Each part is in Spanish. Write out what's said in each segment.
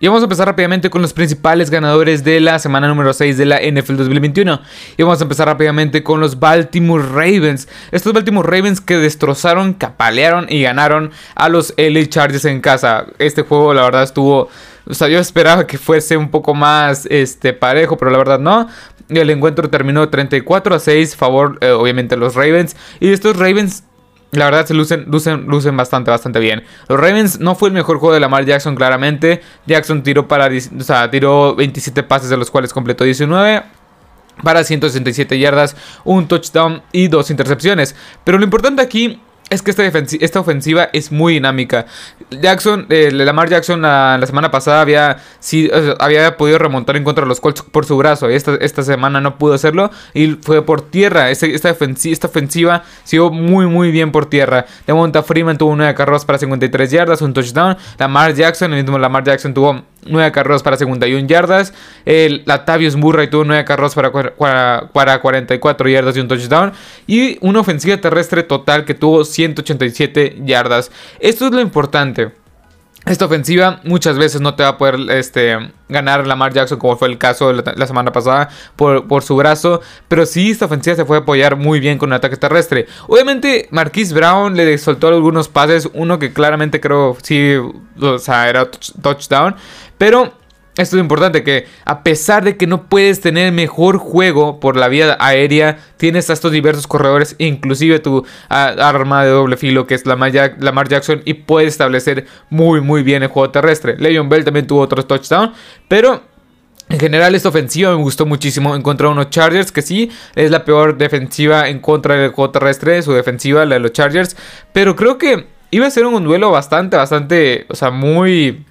Y vamos a empezar rápidamente con los principales ganadores de la semana número 6 de la NFL 2021. Y vamos a empezar rápidamente con los Baltimore Ravens. Estos Baltimore Ravens que destrozaron, capalearon y ganaron a los LA Chargers en casa. Este juego la verdad estuvo... O sea, yo esperaba que fuese un poco más este, parejo, pero la verdad no. El encuentro terminó 34 a 6, favor eh, obviamente los Ravens. Y estos Ravens la verdad se lucen, lucen, lucen bastante, bastante bien. Los Ravens no fue el mejor juego de Lamar Jackson, claramente. Jackson tiró para. O tiró 27 pases, de los cuales completó 19 para 167 yardas, un touchdown y dos intercepciones. Pero lo importante aquí es que esta, esta, ofensiva es muy dinámica. Jackson, eh, Lamar Jackson la, semana pasada había, sí, había podido remontar en contra de los Colts por su brazo. Esta, esta semana no pudo hacerlo y fue por tierra. Esta, esta, ofensiva, esta ofensiva siguió muy, muy bien por tierra. De Monta Freeman tuvo 9 carros para 53 yardas, un touchdown. Lamar Jackson, el mismo Lamar Jackson tuvo 9 carros para 51 yardas. El Latavius Murray tuvo 9 carros para, para 44 yardas y un touchdown. Y una ofensiva terrestre total que tuvo 187 yardas. Esto es lo importante. Esta ofensiva muchas veces no te va a poder este, ganar Lamar Jackson, como fue el caso la, semana pasada, por, su brazo. Pero sí, esta ofensiva se puede apoyar muy bien con un ataque terrestre. Obviamente, Marquise Brown le soltó algunos pases. Uno que claramente creo sí o sea, era touchdown. Pero esto es importante, que a pesar de que no puedes tener mejor juego por la vía aérea, tienes a estos diversos corredores, inclusive tu arma de doble filo que es Lamar, Lamar Jackson, y puedes establecer muy muy bien el juego terrestre. Le'Veon Bell también tuvo otros touchdowns, pero en general esta ofensiva me gustó muchísimo. Encontré unos Chargers que sí es la peor defensiva en contra del juego terrestre, su defensiva, la de los Chargers, pero creo que iba a ser un duelo bastante, bastante, o sea, muy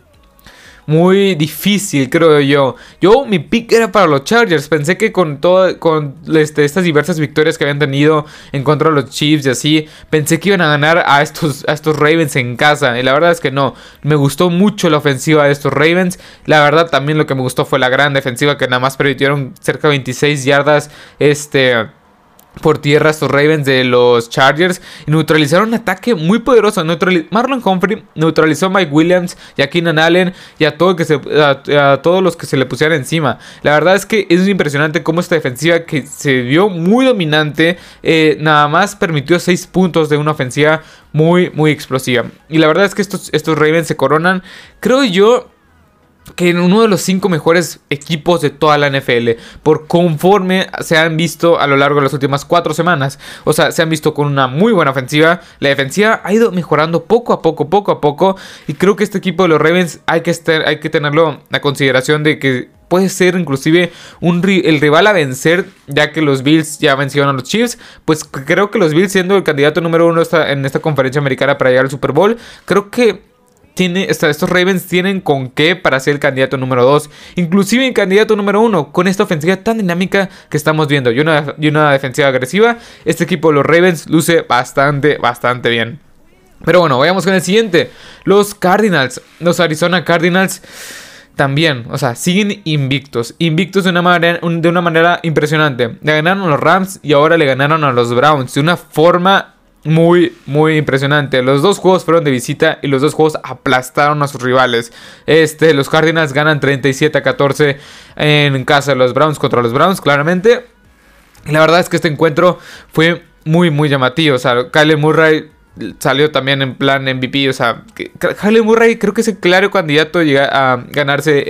muy difícil, creo yo. Yo, mi pick era para los Chargers. Pensé que con todo, con este, estas diversas victorias que habían tenido en contra de los Chiefs y así, pensé que iban a ganar a estos, a estos Ravens en casa. Y la verdad es que no. Me gustó mucho la ofensiva de estos Ravens. La verdad, también lo que me gustó fue la gran defensiva que nada más permitieron cerca de 26 yardas. Este por tierra estos Ravens de los Chargers neutralizaron un ataque muy poderoso. Marlon Humphrey neutralizó a Mike Williams y a Keenan Allen y a, todo que se, a, todos los que se le pusieran encima. La verdad es que es impresionante cómo esta defensiva que se vio muy dominante eh, nada más permitió 6 puntos de una ofensiva muy muy explosiva. Y la verdad es que estos Ravens se coronan, creo yo, que en uno de los cinco mejores equipos de toda la NFL, por conforme se han visto a lo largo de las últimas cuatro semanas. O sea, se han visto con una muy buena ofensiva. La defensiva ha ido mejorando poco a poco, poco a poco. Y creo que este equipo de los Ravens hay que, tenerlo a consideración de que puede ser inclusive el rival a vencer, ya que los Bills ya vencieron a los Chiefs. Pues creo que los Bills, siendo el candidato número uno en esta conferencia americana para llegar al Super Bowl, creo que tiene, estos Ravens tienen con qué para ser el candidato número 2, inclusive el candidato número 1, con esta ofensiva tan dinámica que estamos viendo y una, y una defensiva agresiva. Este equipo, los Ravens, luce bastante, bastante bien. Pero bueno, vayamos con el siguiente. Los Cardinals, los Arizona Cardinals también, o sea, siguen invictos. Invictos de una manera, de una manera impresionante. Le ganaron a los Rams y ahora le ganaron a los Browns de una forma muy, muy impresionante. Los dos juegos fueron de visita y los dos juegos aplastaron a sus rivales. Este, los Cardinals ganan 37 a 14 en casa de los Browns contra los Browns, claramente. Y la verdad es que este encuentro fue muy, muy llamativo. O sea, Kyle Murray salió también en plan MVP. O sea, Kyle Murray creo que es el claro candidato a, ganarse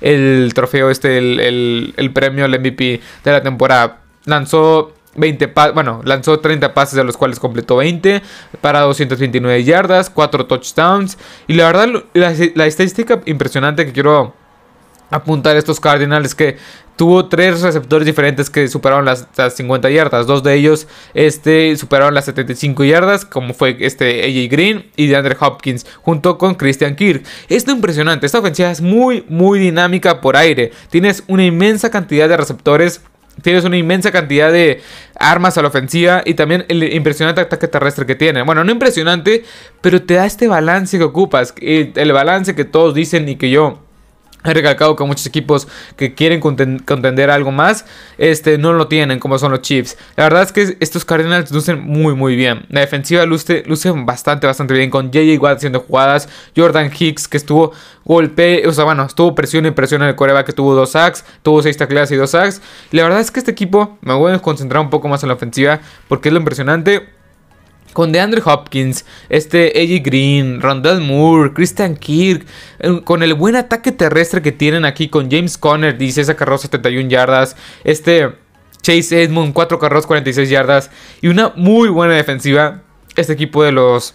el trofeo, este, el, el premio al MVP de la temporada. Lanzó 20 bueno, lanzó 30 pases de los cuales completó 20 para 229 yardas, 4 touchdowns. Y la verdad, la, estadística impresionante que quiero apuntar a estos Cardinals es que tuvo tres receptores diferentes que superaron las, 50 yardas. Dos de ellos este, superaron las 75 yardas, como fue este AJ Green y DeAndre Hopkins, junto con Christian Kirk. Esto es impresionante. Esta ofensiva es muy, muy dinámica por aire. Tienes una inmensa cantidad de receptores Tienes una inmensa cantidad de armas a la ofensiva y también el impresionante ataque terrestre que tiene. Bueno, no impresionante, pero te da este balance que ocupas. El balance que todos dicen y que yo He recalcado que muchos equipos que quieren contender algo más, este, no lo tienen, como son los Chiefs. La verdad es que estos Cardinals lucen muy, muy bien. La defensiva luce, luce bastante, bastante bien. Con JJ Watt haciendo jugadas. Jordan Hicks, que estuvo golpe, o sea, bueno, estuvo presión y presión en el coreback, que tuvo dos sacks, tuvo seis tacleadas y dos sacks. La verdad es que este equipo, me voy a concentrar un poco más en la ofensiva, porque es lo impresionante con DeAndre Hopkins, este AJ Green, Rondell Moore, Christian Kirk, eh, con el buen ataque terrestre que tienen aquí con James Conner, 16 carros 71 yardas, este Chase Edmond, 4 carros 46 yardas y una muy buena defensiva. Este equipo de los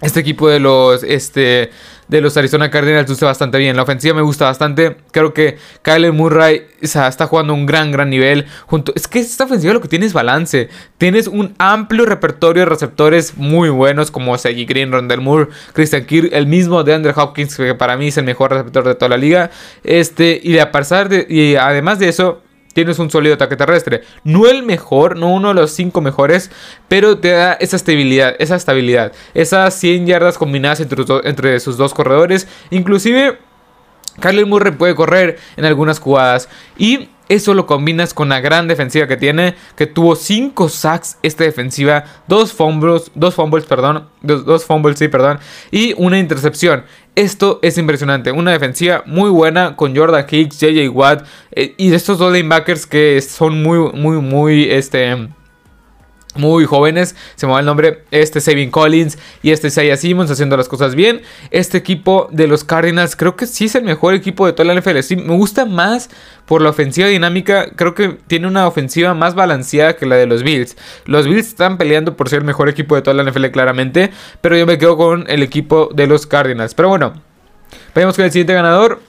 este equipo de los este de los Arizona Cardinals luce bastante bien. La ofensiva me gusta bastante. Creo que Kyle Murray está jugando un gran, gran nivel. Junto, es que esta ofensiva lo que tiene es balance. Tienes un amplio repertorio de receptores muy buenos como Seggy Green, Rondell Moore, Christian Kirk, el mismo de Andrew Hopkins, que para mí es el mejor receptor de toda la liga. Este, y de pasar y además de eso, tienes un sólido ataque terrestre. No el mejor, no uno de los cinco mejores, pero te da esa estabilidad, esa estabilidad, esas 100 yardas combinadas entre, sus dos corredores. Inclusive, Kyler Murray puede correr en algunas jugadas y eso lo combinas con la gran defensiva que tiene, que tuvo 5 sacks esta defensiva, 2 fumbles, dos fumbles, perdón, 2 fumbles, sí, perdón, y una intercepción. Esto es impresionante, una defensiva muy buena con Jordan Hicks, JJ Watt eh, y estos dos linebackers que son muy, muy, muy, este muy jóvenes, se me va el nombre, este Saving Collins y este Isaiah Simmons haciendo las cosas bien. Este equipo de los Cardinals creo que sí es el mejor equipo de toda la NFL. Sí, me gusta más por la ofensiva dinámica, creo que tiene una ofensiva más balanceada que la de los Bills. Los Bills están peleando por ser el mejor equipo de toda la NFL claramente, pero yo me quedo con el equipo de los Cardinals. Pero bueno, vayamos con el siguiente ganador.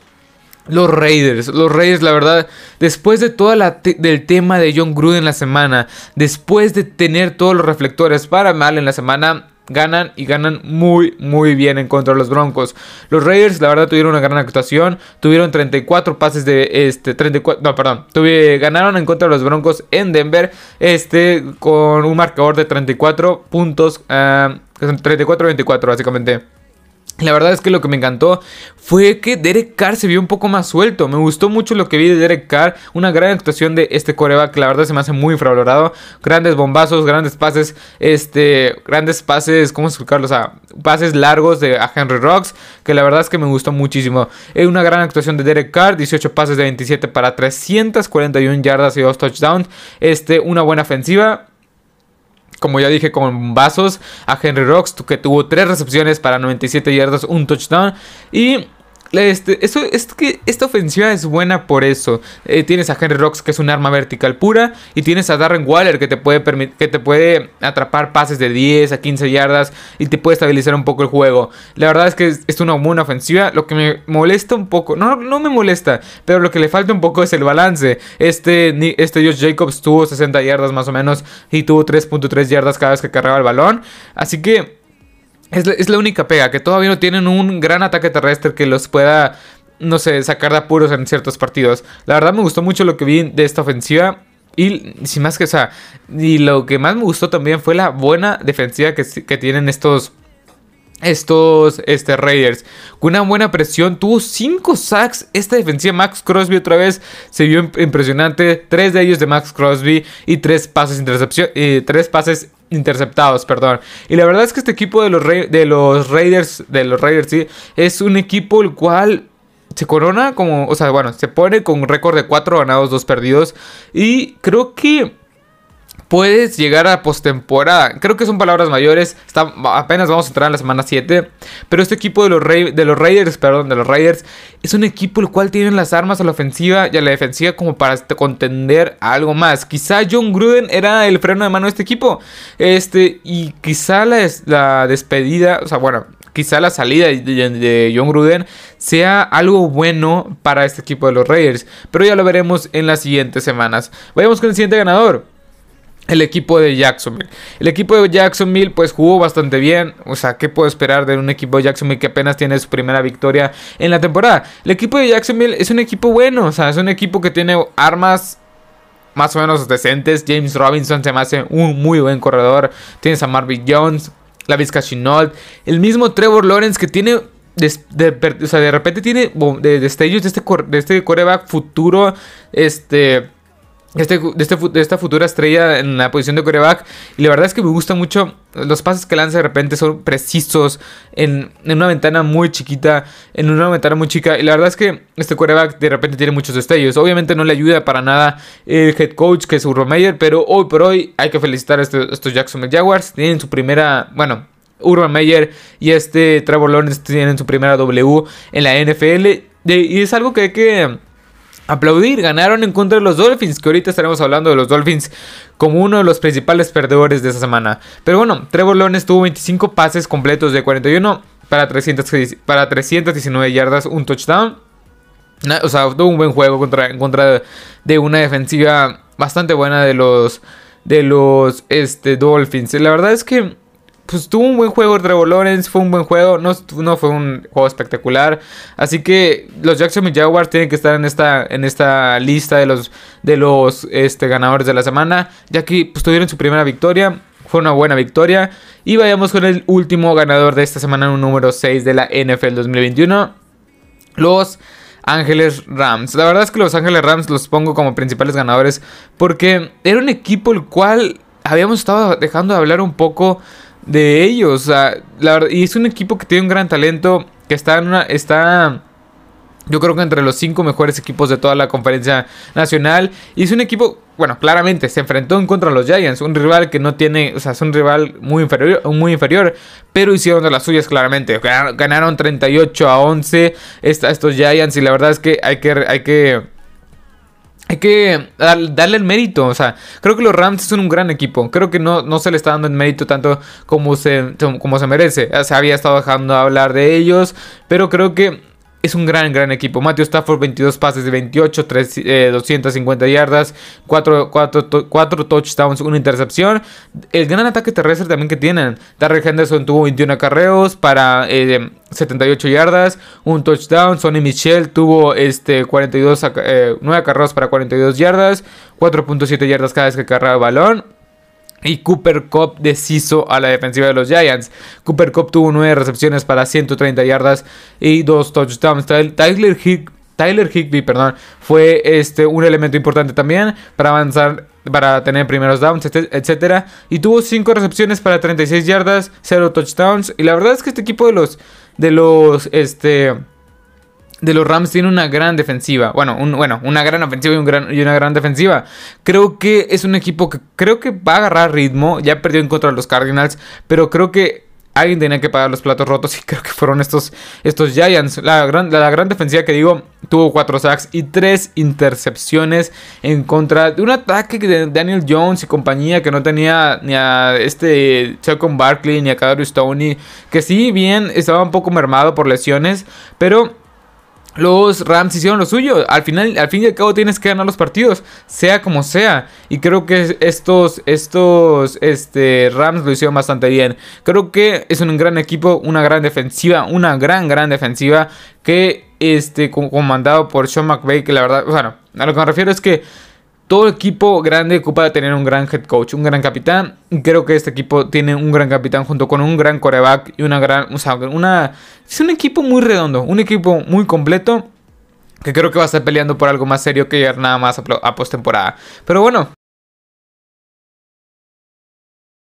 Los Raiders, los Raiders, la verdad, después de todo el tema de John Gruden en la semana, después de tener todos los reflectores para mal en la semana, ganan y ganan muy muy bien en contra de los Broncos. Los Raiders la verdad tuvieron una gran actuación, tuvieron 34 pases de este 34 no, perdón, ganaron en contra de los Broncos en Denver, este con un marcador de 34 puntos, 34-24 ah, básicamente. La verdad es que lo que me encantó fue que Derek Carr se vio un poco más suelto. Me gustó mucho lo que vi de Derek Carr. Una gran actuación de este coreback la verdad se me hace muy infravalorado. Grandes bombazos, grandes pases, este, grandes pases, ¿cómo explicarlo? O sea, pases largos de a Henry Rocks, que la verdad es que me gustó muchísimo. Una gran actuación de Derek Carr, 18 pases de 27 para 341 yardas y 2 touchdowns. Este, una buena ofensiva como ya dije, con vasos a Henry Rocks, que tuvo 3 recepciones para 97 yardas, un touchdown. Y este, es que esta ofensiva es buena por eso. Eh, tienes a Henry Rocks, que es un arma vertical pura. Y tienes a Darren Waller, que te puede, que te puede atrapar pases de 10 a 15 yardas. Y te puede estabilizar un poco el juego. La verdad es que es, una buena ofensiva. Lo que me molesta un poco. No, no me molesta. Pero lo que le falta un poco es el balance. Este, este Josh Jacobs tuvo 60 yardas más o menos. Y tuvo 3.3 yardas cada vez que cargaba el balón. Así que es la, única pega, que todavía no tienen un gran ataque terrestre que los pueda, no sé, sacar de apuros en ciertos partidos. La verdad me gustó mucho lo que vi de esta ofensiva. Y sin más que, o sea, y lo que más me gustó también fue la buena defensiva que, que tienen estos estos este, Raiders. Con una buena presión. Tuvo 5 sacks. Esta defensiva Max Crosby otra vez se vio impresionante. 3 de ellos de Max Crosby. Y 3 pases, tres pases interceptados, perdón. Y la verdad es que este equipo de los, de los Raiders, de los Raiders, sí, es un equipo el cual se corona como, o sea, bueno, se pone con un récord de 4 ganados, 2 perdidos. Y creo que puedes llegar a postemporada. Creo que son palabras mayores. Está, apenas vamos a entrar en la semana 7. Pero este equipo de los, de los Raiders, los Raiders, es un equipo el cual tiene las armas a la ofensiva y a la defensiva como para contender algo más. Quizá John Gruden era el freno de mano de este equipo. Este, y quizá la, la despedida, o sea, bueno, quizá la salida de, John Gruden sea algo bueno para este equipo de los Raiders. Pero ya lo veremos en las siguientes semanas. Vayamos con el siguiente ganador el equipo de Jacksonville. El equipo de Jacksonville pues jugó bastante bien. O sea, ¿qué puedo esperar de un equipo de Jacksonville que apenas tiene su primera victoria en la temporada? El equipo de Jacksonville es un equipo bueno. O sea, es un equipo que tiene armas más o menos decentes. James Robinson se me hace un muy buen corredor. Tienes a Marvin Jones, la Vizca El mismo Trevor Lawrence que tiene o sea, de repente tiene de, destellos de este, de este coreback futuro, este este, de, este, de, esta futura estrella en la posición de coreback. Y la verdad es que me gusta mucho. Los pases que lanza de repente son precisos. En, una ventana muy chiquita. En una ventana muy chica. Y la verdad es que este coreback de repente tiene muchos destellos. Obviamente no le ayuda para nada el head coach que es Urban. Pero hoy por hoy hay que felicitar a, este, estos Jacksonville Jaguars. Tienen su primera. Bueno. Urban Meyer y este Trevor Lawrence tienen su primera W en la NFL. y es algo que hay que aplaudir. Ganaron en contra de los Dolphins, que ahorita estaremos hablando de los Dolphins como uno de los principales perdedores de esa semana. Pero bueno, Trevor Lawrence tuvo 25 pases completos de 41 para, 300, para 319 yardas, un touchdown. O sea, tuvo un buen juego contra, en contra de una defensiva bastante buena de los, de los este, Dolphins. La verdad es que pues tuvo un buen juego Trevor Lawrence, fue un buen juego, no, no fue un juego espectacular. Así que los Jacksonville Jaguars tienen que estar en esta, en esta lista de los, de los este, ganadores de la semana, ya que pues, tuvieron su primera victoria. Fue una buena victoria. Y vayamos con el último ganador de esta semana, un número 6 de la NFL 2021. Los Ángeles Rams. La verdad es que los Ángeles Rams los pongo como principales ganadores porque era un equipo el cual habíamos estado dejando de hablar un poco de ellos. O sea, la y es un equipo que tiene un gran talento, que está en una, está yo creo que entre los cinco mejores equipos de toda la conferencia nacional. Y es un equipo, bueno, claramente se enfrentó en contra de los Giants, un rival que no tiene, o sea, es un rival muy inferior, muy inferior pero hicieron de las suyas claramente. Ganaron 38 a 11 estos Giants y la verdad es que hay que, hay que hay que darle el mérito. O sea, creo que los Rams son un gran equipo. Creo que no, no se le está dando el mérito tanto como se, como se merece. Se había estado dejando hablar de ellos. Pero creo que es un gran, gran equipo. Matthew Stafford, 22 pases de 28, 250 yardas, 4, 4, touchdowns, una intercepción. El gran ataque terrestre también que tienen. Darrell Henderson tuvo 21 acarreos para 78 eh, yardas, un touchdown. Sonny Michel tuvo este, 42, 9 eh, acarreos para 42 yardas, 4.7 yardas cada vez que cargaba el balón. Y Cooper Cup deshizo a la defensiva de los Giants. Cooper Cup tuvo 9 recepciones para 130 yardas y 2 touchdowns. Tyler, Tyler Higby perdón, fue este, un elemento importante también para avanzar, para tener primeros downs, etc. Y tuvo 5 recepciones para 36 yardas, 0 touchdowns. Y la verdad es que este equipo de los, de los, este de los Rams tiene una gran defensiva. Bueno, bueno una gran ofensiva y, y, una gran defensiva. Creo que es un equipo que creo que va a agarrar ritmo. Ya perdió en contra de los Cardinals. Pero creo que alguien tenía que pagar los platos rotos. Y creo que fueron estos, estos Giants. La gran, la, gran defensiva que digo tuvo 4 sacks y 3 intercepciones en contra de un ataque de Daniel Jones y compañía que no tenía ni a este Chacon Barkley ni a Kadarius Stoney. Que sí, bien, estaba un poco mermado por lesiones. Pero los Rams hicieron lo suyo. Al final, al fin y al cabo tienes que ganar los partidos, sea como sea. Y creo que estos, estos este, Rams lo hicieron bastante bien. Creo que es un gran equipo, una gran defensiva, una gran, gran defensiva que, este, comandado por Sean McVay, que la verdad, bueno, a lo que me refiero es que todo equipo grande ocupa de tener un gran head coach, un gran capitán. Creo que este equipo tiene un gran capitán junto con un gran coreback y una gran. O sea, una. Es un equipo muy redondo, un equipo muy completo. Que creo que va a estar peleando por algo más serio que nada más a, a postemporada. Pero bueno,